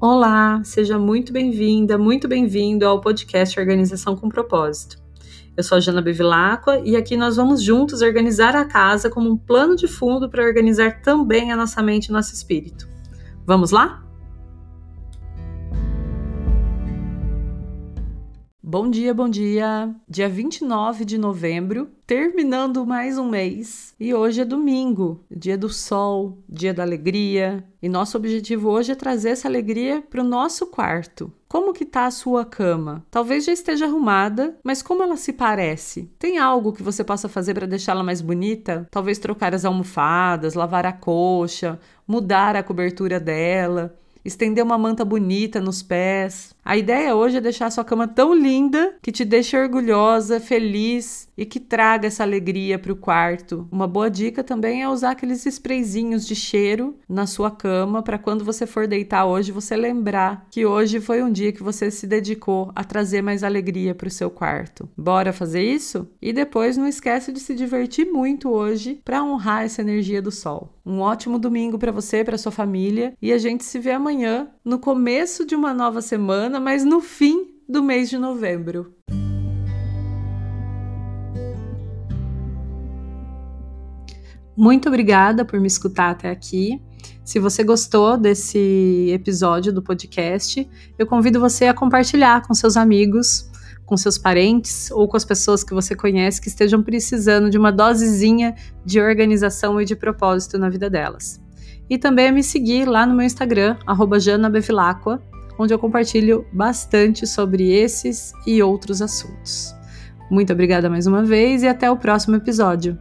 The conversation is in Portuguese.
Olá, seja muito bem-vinda, muito bem-vindo ao podcast Organização com Propósito. Eu sou a Jana Bevilacqua e aqui nós vamos juntos organizar a casa como um plano de fundo para organizar também a nossa mente e nosso espírito. Vamos lá? Bom dia, bom dia! Dia 29 de novembro, terminando mais um mês. E hoje é domingo, dia do sol, dia da alegria. E nosso objetivo hoje é trazer essa alegria para o nosso quarto. Como que tá a sua cama? Talvez já esteja arrumada, mas como ela se parece? Tem algo que você possa fazer para deixá-la mais bonita? Talvez trocar as almofadas, lavar a coxa, mudar a cobertura dela estender uma manta bonita nos pés. A ideia hoje é deixar a sua cama tão linda que te deixe orgulhosa, feliz e que traga essa alegria para o quarto. Uma boa dica também é usar aqueles sprayzinhos de cheiro na sua cama para quando você for deitar hoje você lembrar que hoje foi um dia que você se dedicou a trazer mais alegria para o seu quarto. Bora fazer isso? E depois não esquece de se divertir muito hoje para honrar essa energia do sol. Um ótimo domingo para você, para sua família e a gente se vê amanhã no começo de uma nova semana mas no fim do mês de novembro. Muito obrigada por me escutar até aqui. Se você gostou desse episódio do podcast, eu convido você a compartilhar com seus amigos, com seus parentes ou com as pessoas que você conhece que estejam precisando de uma dosezinha de organização e de propósito na vida delas. E também a me seguir lá no meu Instagram, janabevilacqua, onde eu compartilho bastante sobre esses e outros assuntos. Muito obrigada mais uma vez e até o próximo episódio.